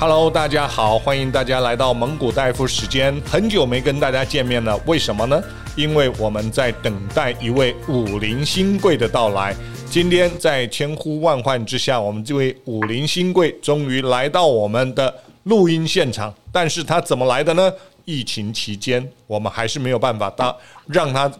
Hello，大家好，欢迎大家来到蒙古大夫时间。很久没跟大家见面了，为什么呢？因为我们在等待一位武林新贵的到来。今天在千呼万唤之下，我们这位武林新贵终于来到我们的录音现场。但是他怎么来的呢？疫情期间，我们还是没有办法到让他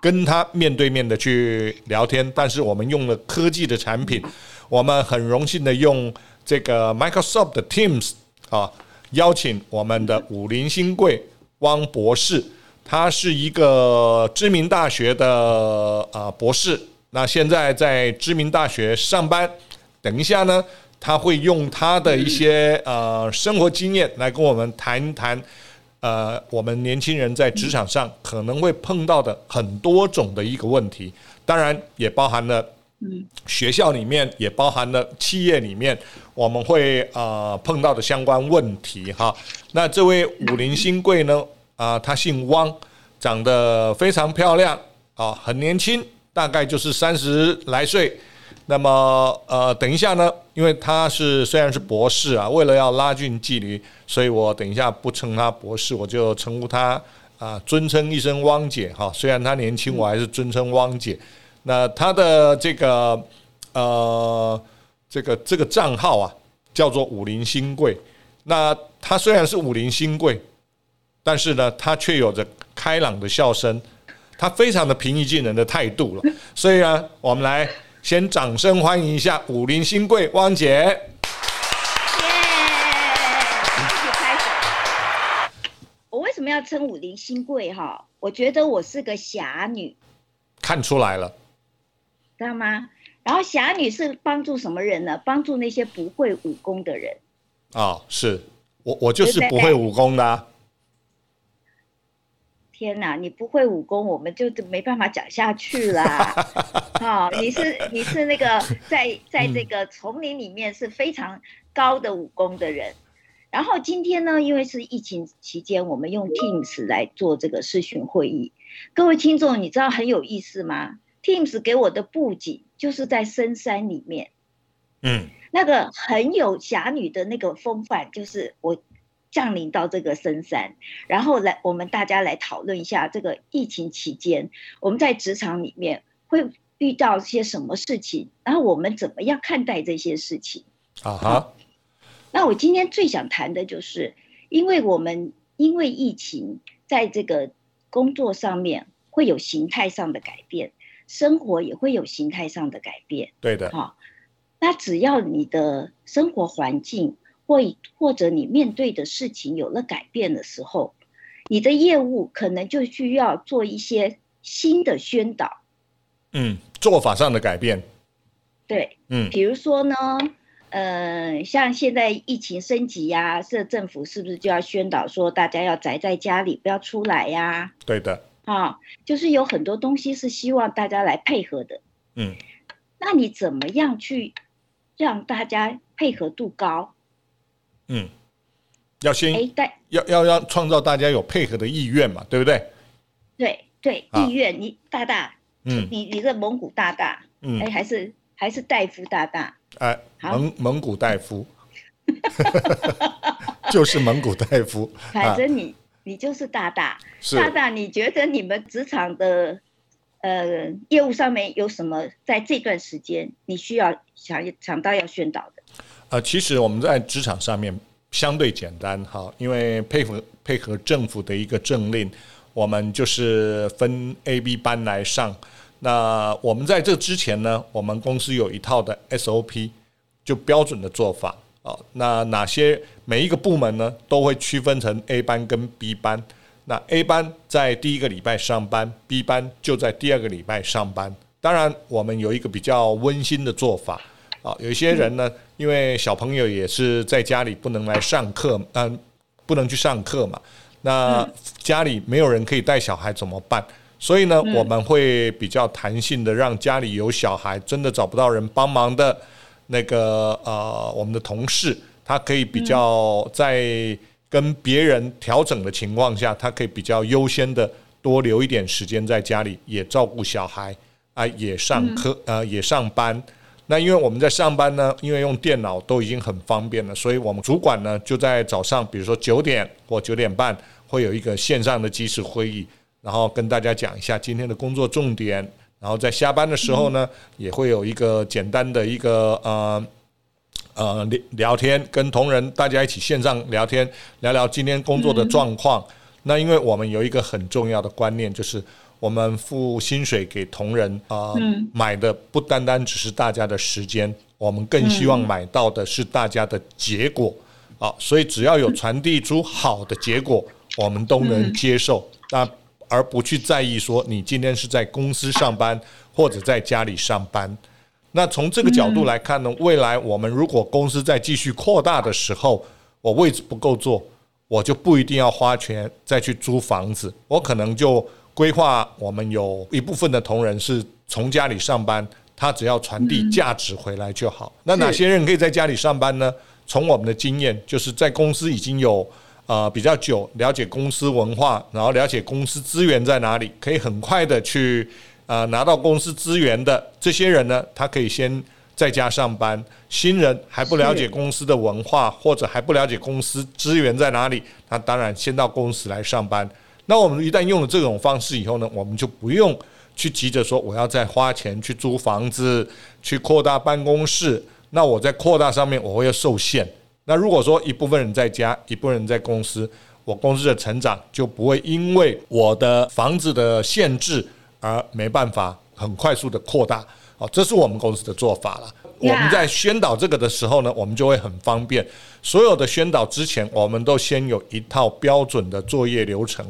跟他面对面的去聊天。但是我们用了科技的产品，我们很荣幸的用。这个 Microsoft 的 Teams 啊，邀请我们的武林新贵汪博士，他是一个知名大学的啊博士，那现在在知名大学上班。等一下呢，他会用他的一些呃生活经验来跟我们谈一谈，呃，我们年轻人在职场上可能会碰到的很多种的一个问题，当然也包含了。嗯，学校里面也包含了企业里面我们会呃碰到的相关问题哈。那这位武林新贵呢啊，他姓汪，长得非常漂亮啊，很年轻，大概就是三十来岁。那么呃，等一下呢，因为他是虽然是博士啊，为了要拉近距离，所以我等一下不称他博士，我就称呼他啊，尊称一声汪姐哈。虽然他年轻，我还是尊称汪姐。那他的这个呃，这个这个账号啊，叫做武林新贵。那他虽然是武林新贵，但是呢，他却有着开朗的笑声，他非常的平易近人的态度了。所以呢，我们来先掌声欢迎一下武林新贵汪姐。耶！一起开始。我为什么要称武林新贵？哈，我觉得我是个侠女。看出来了。知道吗？然后侠女是帮助什么人呢？帮助那些不会武功的人。哦，是我，我就是不会武功的啊。天哪，你不会武功，我们就没办法讲下去啦。好、哦，你是你是那个在在这个丛林里面是非常高的武功的人。然后今天呢，因为是疫情期间，我们用 Teams 来做这个视讯会议。各位听众，你知道很有意思吗？Teams 给我的布景就是在深山里面，嗯，那个很有侠女的那个风范，就是我降临到这个深山，然后来我们大家来讨论一下这个疫情期间我们在职场里面会遇到些什么事情，然后我们怎么样看待这些事情啊哈？那我今天最想谈的就是，因为我们因为疫情在这个工作上面会有形态上的改变。生活也会有形态上的改变，对的。好，那只要你的生活环境或或者你面对的事情有了改变的时候，你的业务可能就需要做一些新的宣导。嗯，做法上的改变。对，嗯，比如说呢，呃，像现在疫情升级呀，这政府是不是就要宣导说大家要宅在家里，不要出来呀？对的。啊、哦，就是有很多东西是希望大家来配合的，嗯，那你怎么样去让大家配合度高？嗯，要先要要要创造大家有配合的意愿嘛，对不对？对对，意愿，你大大，嗯，你你这蒙古大大，嗯，哎，还是还是戴夫大大，哎，蒙蒙古戴夫，就是蒙古戴夫，反正你。你就是大大，大大，你觉得你们职场的呃业务上面有什么在这段时间你需要想想到要宣导的？呃，其实我们在职场上面相对简单哈，因为配合配合政府的一个政令，我们就是分 A、B 班来上。那我们在这之前呢，我们公司有一套的 SOP，就标准的做法。哦，那哪些每一个部门呢，都会区分成 A 班跟 B 班。那 A 班在第一个礼拜上班，B 班就在第二个礼拜上班。当然，我们有一个比较温馨的做法。啊，有一些人呢，因为小朋友也是在家里不能来上课，嗯，不能去上课嘛。那家里没有人可以带小孩怎么办？所以呢，我们会比较弹性的让家里有小孩真的找不到人帮忙的。那个呃，我们的同事他可以比较在跟别人调整的情况下，他可以比较优先的多留一点时间在家里，也照顾小孩啊，也上课呃，也上班。那因为我们在上班呢，因为用电脑都已经很方便了，所以我们主管呢就在早上，比如说九点或九点半会有一个线上的即时会议，然后跟大家讲一下今天的工作重点。然后在下班的时候呢，也会有一个简单的一个呃呃聊聊天，跟同仁大家一起线上聊天，聊聊今天工作的状况。那因为我们有一个很重要的观念，就是我们付薪水给同仁啊，买的不单单只是大家的时间，我们更希望买到的是大家的结果。啊，所以只要有传递出好的结果，我们都能接受，那而不去在意说你今天是在公司上班或者在家里上班。那从这个角度来看呢，未来我们如果公司在继续扩大的时候，我位置不够坐。我就不一定要花钱再去租房子，我可能就规划我们有一部分的同仁是从家里上班，他只要传递价值回来就好。那哪些人可以在家里上班呢？从我们的经验，就是在公司已经有呃比较久，了解公司文化，然后了解公司资源在哪里，可以很快的去呃拿到公司资源的这些人呢，他可以先。在家上班，新人还不了解公司的文化，或者还不了解公司资源在哪里，那当然先到公司来上班。那我们一旦用了这种方式以后呢，我们就不用去急着说我要再花钱去租房子，去扩大办公室。那我在扩大上面我会要受限。那如果说一部分人在家，一部分人在公司，我公司的成长就不会因为我的房子的限制而没办法很快速的扩大。好，这是我们公司的做法了。我们在宣导这个的时候呢，我们就会很方便。所有的宣导之前，我们都先有一套标准的作业流程，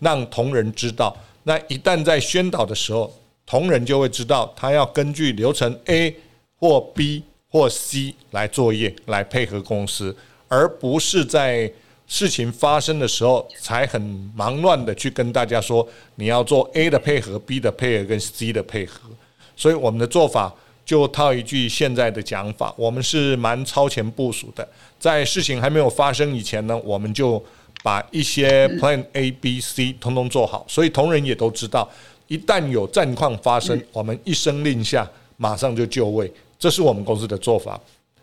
让同仁知道。那一旦在宣导的时候，同仁就会知道他要根据流程 A 或 B 或 C 来作业，来配合公司，而不是在事情发生的时候才很忙乱的去跟大家说你要做 A 的配合、B 的配合跟 C 的配合。所以我们的做法就套一句现在的讲法，我们是蛮超前部署的。在事情还没有发生以前呢，我们就把一些 Plan A、B、C 通通做好。所以同仁也都知道，一旦有战况发生，我们一声令下，马上就就位。这是我们公司的做法。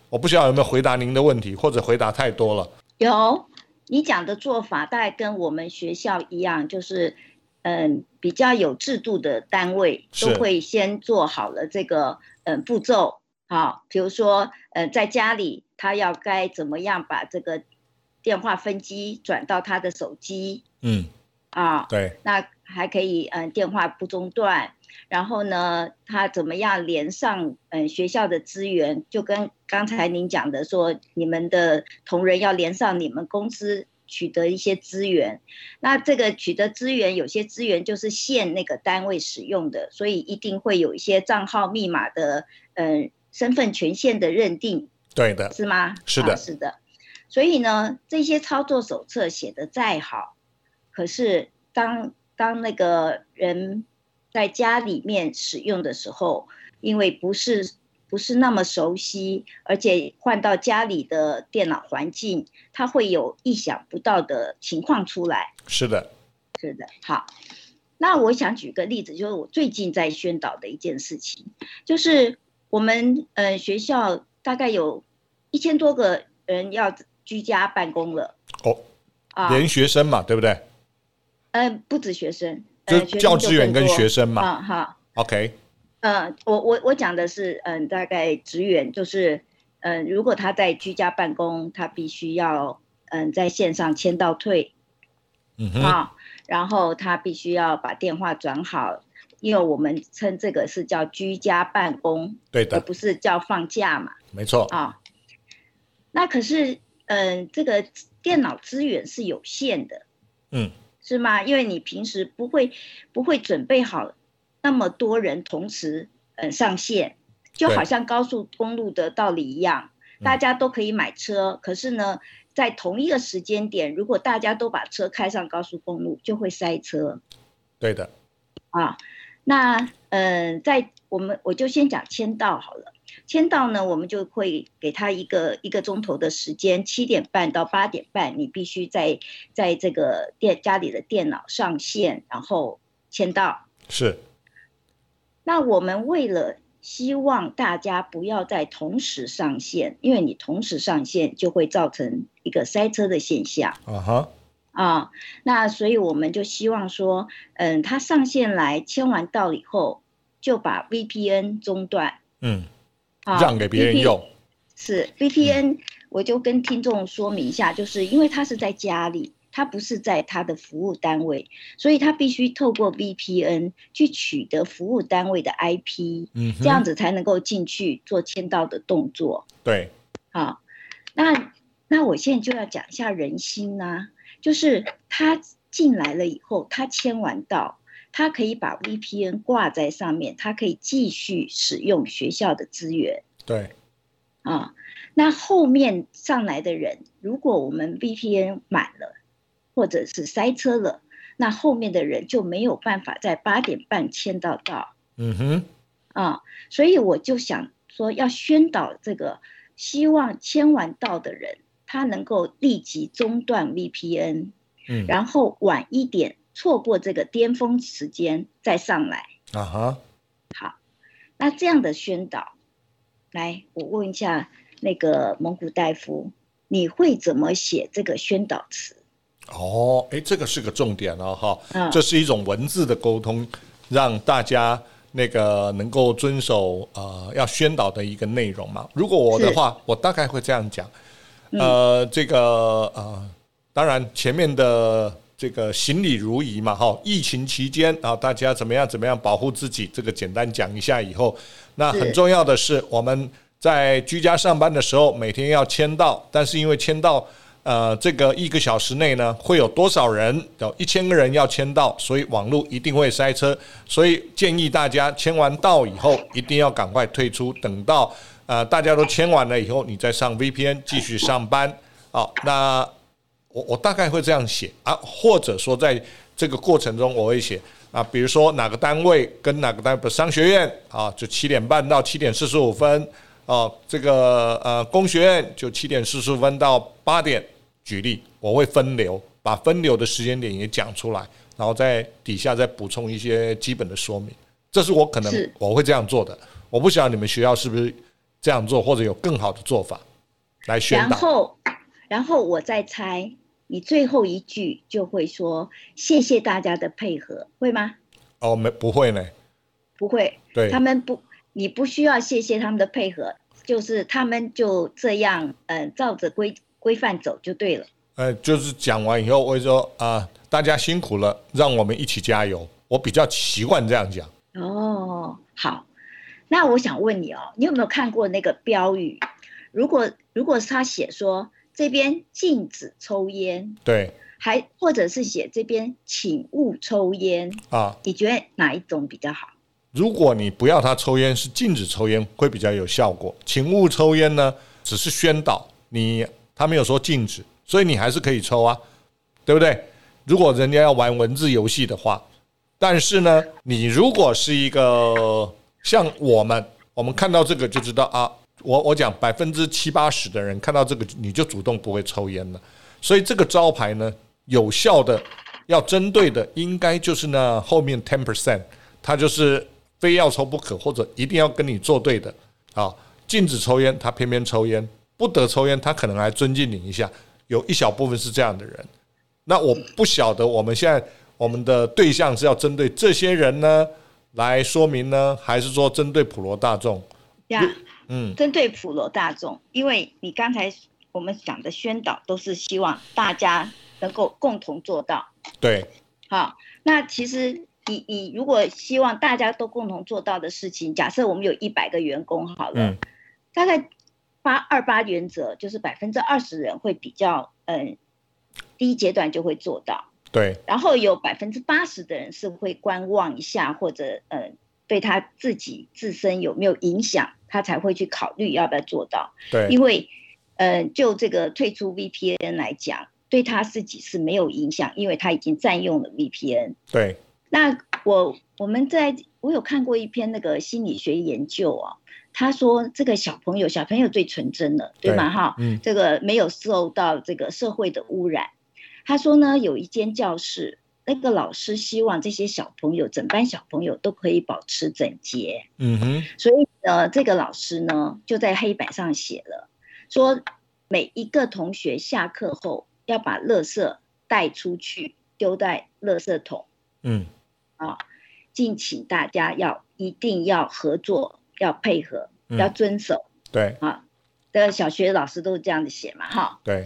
我不知道有没有回答您的问题，或者回答太多了。有，你讲的做法大概跟我们学校一样，就是。嗯，比较有制度的单位都会先做好了这个嗯步骤，好，比如说呃在家里他要该怎么样把这个电话分机转到他的手机，嗯，啊，对，那还可以嗯电话不中断，然后呢他怎么样连上嗯学校的资源，就跟刚才您讲的说，你们的同仁要连上你们公司。取得一些资源，那这个取得资源，有些资源就是限那个单位使用的，所以一定会有一些账号密码的，嗯、呃，身份权限的认定，对的，是吗？是的，啊、是的。所以呢，这些操作手册写的再好，可是当当那个人在家里面使用的时候，因为不是。不是那么熟悉，而且换到家里的电脑环境，它会有意想不到的情况出来。是的，是的。好，那我想举个例子，就是我最近在宣导的一件事情，就是我们呃学校大概有一千多个人要居家办公了。哦，啊，连学生嘛，对不对？嗯、呃，不止学生，就教职员跟学生嘛。啊，好，OK。嗯，我我我讲的是，嗯，大概职员就是，嗯，如果他在居家办公，他必须要，嗯，在线上签到退，嗯。哼，啊，然后他必须要把电话转好，因为我们称这个是叫居家办公，对的，而不是叫放假嘛，没错，啊，那可是，嗯，这个电脑资源是有限的，嗯，是吗？因为你平时不会不会准备好。那么多人同时嗯上线，就好像高速公路的道理一样，大家都可以买车，可是呢，在同一个时间点，如果大家都把车开上高速公路，就会塞车。对的。啊，那嗯，在我们我就先讲签到好了。签到呢，我们就会给他一个一个钟头的时间，七点半到八点半，你必须在在这个电家里的电脑上线，然后签到。是。那我们为了希望大家不要再同时上线，因为你同时上线就会造成一个塞车的现象。啊哈，啊，那所以我们就希望说，嗯，他上线来签完到以后，就把 VPN 中断，嗯，啊、让给别人用。是 VPN，我就跟听众说明一下，就是因为他是在家里。他不是在他的服务单位，所以他必须透过 VPN 去取得服务单位的 IP，嗯，这样子才能够进去做签到的动作。对，好，那那我现在就要讲一下人心啊，就是他进来了以后，他签完到，他可以把 VPN 挂在上面，他可以继续使用学校的资源。对，啊，那后面上来的人，如果我们 VPN 满了。或者是塞车了，那后面的人就没有办法在八点半签到到。嗯哼，啊，所以我就想说，要宣导这个，希望签完到的人，他能够立即中断 VPN，嗯，然后晚一点错过这个巅峰时间再上来。啊哈，好，那这样的宣导，来，我问一下那个蒙古大夫，你会怎么写这个宣导词？哦，哎，这个是个重点哦，哈、嗯，这是一种文字的沟通，让大家那个能够遵守呃要宣导的一个内容嘛。如果我的话，我大概会这样讲，呃，这个呃，当然前面的这个行礼如仪嘛，哈，疫情期间啊，大家怎么样怎么样保护自己，这个简单讲一下以后，那很重要的是我们在居家上班的时候，每天要签到，但是因为签到。呃，这个一个小时内呢，会有多少人？有一千个人要签到，所以网络一定会塞车。所以建议大家签完到以后，一定要赶快退出，等到呃大家都签完了以后，你再上 VPN 继续上班。好，那我我大概会这样写啊，或者说在这个过程中我会写啊，比如说哪个单位跟哪个单位商学院啊，就七点半到七点四十五分哦，这个呃工学院就七点四十五分到八点。举例，我会分流，把分流的时间点也讲出来，然后在底下再补充一些基本的说明。这是我可能我会这样做的。我不晓得你们学校是不是这样做，或者有更好的做法来宣导。然后，然后我再猜，你最后一句就会说谢谢大家的配合，会吗？哦，没，不会呢，不会。对，他们不，你不需要谢谢他们的配合，就是他们就这样，嗯、呃，照着规。规范走就对了。呃，就是讲完以后，我会说啊，大家辛苦了，让我们一起加油。我比较习惯这样讲。哦，好，那我想问你哦，你有没有看过那个标语？如果如果是他写说这边禁止抽烟，对，还或者是写这边请勿抽烟啊，你觉得哪一种比较好？如果你不要他抽烟，是禁止抽烟，会比较有效果。请勿抽烟呢，只是宣导你。他没有说禁止，所以你还是可以抽啊，对不对？如果人家要玩文字游戏的话，但是呢，你如果是一个像我们，我们看到这个就知道啊，我我讲百分之七八十的人看到这个你就主动不会抽烟了，所以这个招牌呢，有效的要针对的应该就是那后面 ten percent，他就是非要抽不可或者一定要跟你作对的啊，禁止抽烟，他偏偏抽烟。不得抽烟，他可能还尊敬你一下。有一小部分是这样的人，那我不晓得我们现在我们的对象是要针对这些人呢来说明呢，还是说针对普罗大众？呀，嗯，针对普罗大众，因为你刚才我们讲的宣导都是希望大家能够共同做到。对，好，那其实你你如果希望大家都共同做到的事情，假设我们有一百个员工好了，嗯，大概。八二八原则就是百分之二十人会比较，嗯，第一阶段就会做到，对。然后有百分之八十的人是会观望一下，或者嗯，对他自己自身有没有影响，他才会去考虑要不要做到。对。因为，嗯，就这个退出 VPN 来讲，对他自己是没有影响，因为他已经占用了 VPN。对。那我我们在我有看过一篇那个心理学研究啊。他说：“这个小朋友，小朋友最纯真了，对吗？哈，嗯，这个没有受到这个社会的污染。他说呢，有一间教室，那个老师希望这些小朋友，整班小朋友都可以保持整洁。嗯哼。所以呢，这个老师呢就在黑板上写了，说每一个同学下课后要把垃圾带出去，丢在垃圾桶。嗯。啊，敬请大家要一定要合作，要配合，嗯、要遵守。对。啊。的小学老师都是这样子写嘛，哈。对。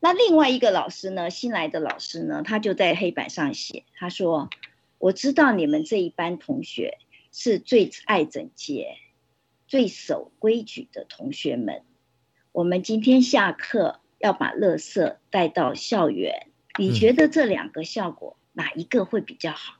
那另外一个老师呢，新来的老师呢，他就在黑板上写，他说：“我知道你们这一班同学是最爱整洁、最守规矩的同学们。我们今天下课要把垃圾带到校园，你觉得这两个效果哪一个会比较好？”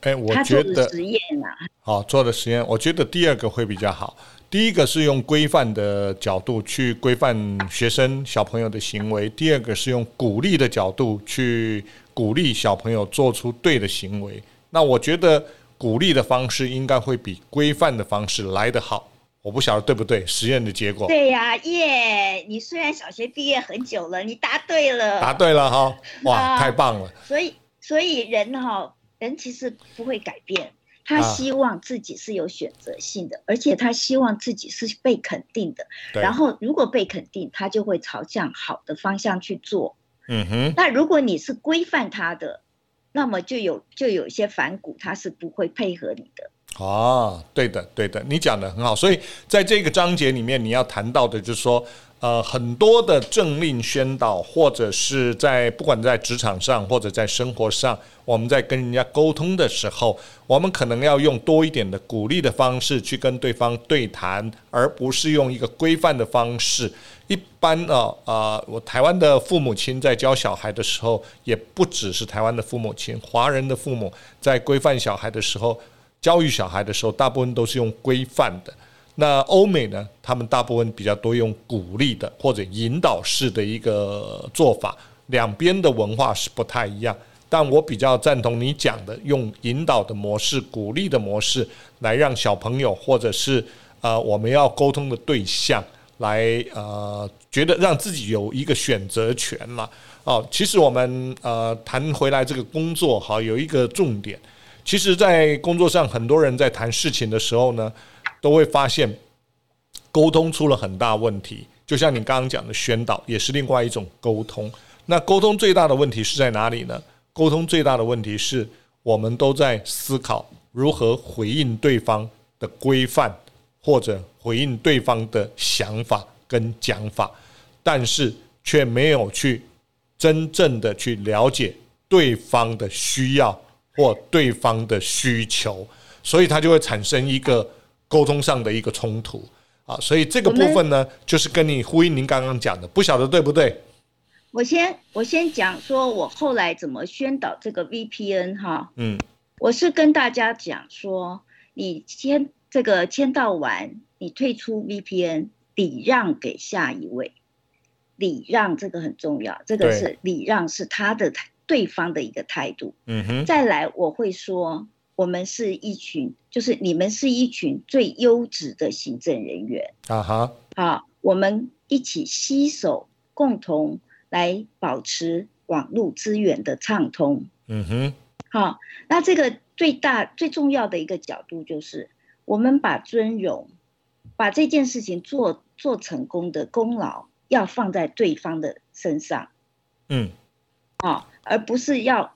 哎、嗯，我觉得实验啊，好做的实验，我觉得第二个会比较好。第一个是用规范的角度去规范学生小朋友的行为，第二个是用鼓励的角度去鼓励小朋友做出对的行为。那我觉得鼓励的方式应该会比规范的方式来得好。我不晓得对不对？实验的结果。对呀，耶！你虽然小学毕业很久了，你答对了。答对了哈！哇，太棒了。所以，所以人哈，人其实不会改变。他希望自己是有选择性的，啊，而且他希望自己是被肯定的。然后，如果被肯定，他就会朝向好的方向去做。嗯哼。那如果你是规范他的，那么就有就有一些反骨，他是不会配合你的。啊，对的，对的，你讲得很好。所以在这个章节里面，你要谈到的就是说。呃，很多的政令宣导，或者是在不管在职场上或者在生活上，我们在跟人家沟通的时候，我们可能要用多一点的鼓励的方式去跟对方对谈，而不是用一个规范的方式。一般啊呃，我台湾的父母亲在教小孩的时候，也不只是台湾的父母亲，华人的父母在规范小孩的时候，教育小孩的时候，大部分都是用规范的。那欧美呢？他们大部分比较多用鼓励的或者引导式的一个做法，两边的文化是不太一样。但我比较赞同你讲的，用引导的模式、鼓励的模式来让小朋友或者是呃我们要沟通的对象来呃觉得让自己有一个选择权了。哦，其实我们呃谈回来这个工作哈，有一个重点，其实，在工作上很多人在谈事情的时候呢。都会发现沟通出了很大问题，就像你刚刚讲的宣导，也是另外一种沟通。那沟通最大的问题是在哪里呢？沟通最大的问题是我们都在思考如何回应对方的规范，或者回应对方的想法跟讲法，但是却没有去真正的去了解对方的需要或对方的需求，所以它就会产生一个。沟通上的一个冲突啊，所以这个部分呢，就是跟你呼应您刚刚讲的，不晓得对不对？我先我先讲说，我后来怎么宣导这个 VPN 哈，嗯，我是跟大家讲说，你签这个签到完，你退出 VPN，礼让给下一位，礼让这个很重要，这个是礼让是他的对方的一个态度，嗯哼，再来我会说。我们是一群，就是你们是一群最优质的行政人员啊哈！好，我们一起携手，共同来保持网络资源的畅通。嗯哼，好，那这个最大最重要的一个角度就是，我们把尊荣，把这件事情做做成功的功劳要放在对方的身上。嗯，啊，而不是要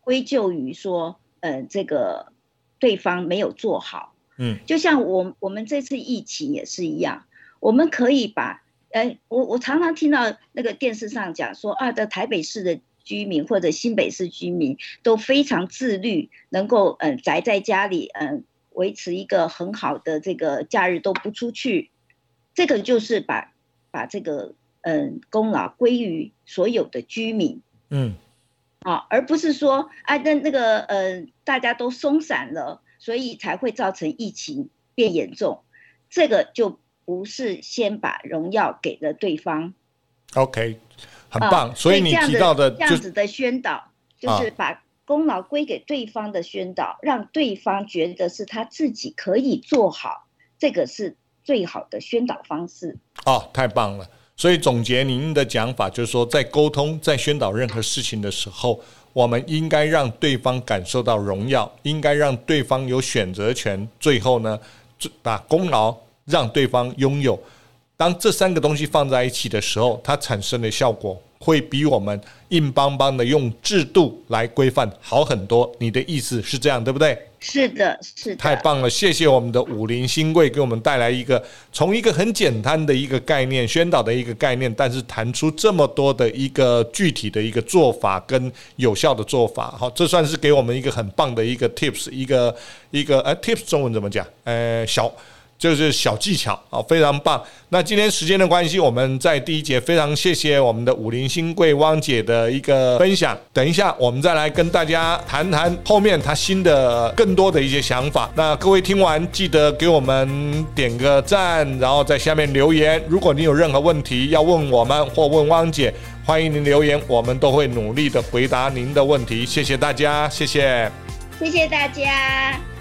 归咎于说。嗯、呃，这个对方没有做好，嗯，就像我我们这次疫情也是一样，我们可以把，呃，我我常常听到那个电视上讲说啊，的台北市的居民或者新北市居民都非常自律，能够嗯、呃、宅在家里，嗯、呃，维持一个很好的这个假日都不出去，这个就是把把这个嗯、呃、功劳归于所有的居民，嗯。啊，而不是说啊，那那个呃，大家都松散了，所以才会造成疫情变严重。这个就不是先把荣耀给了对方。OK，很棒。啊、所以你提到的这样子的宣导，就是把功劳归给对方的宣导，啊、让对方觉得是他自己可以做好，这个是最好的宣导方式。哦，太棒了。所以总结您的讲法，就是说，在沟通、在宣导任何事情的时候，我们应该让对方感受到荣耀，应该让对方有选择权，最后呢，把功劳让对方拥有。当这三个东西放在一起的时候，它产生的效果。会比我们硬邦邦的用制度来规范好很多。你的意思是这样，对不对？是的，是的。太棒了，谢谢我们的武林新贵给我们带来一个从一个很简单的一个概念宣导的一个概念，但是谈出这么多的一个具体的一个做法跟有效的做法。好，这算是给我们一个很棒的一个 tips，一个一个呃 tips 中文怎么讲？呃，小。就是小技巧啊，非常棒。那今天时间的关系，我们在第一节非常谢谢我们的武林新贵汪姐的一个分享。等一下，我们再来跟大家谈谈后面她新的更多的一些想法。那各位听完记得给我们点个赞，然后在下面留言。如果你有任何问题要问我们或问汪姐，欢迎您留言，我们都会努力的回答您的问题。谢谢大家，谢谢，谢谢大家。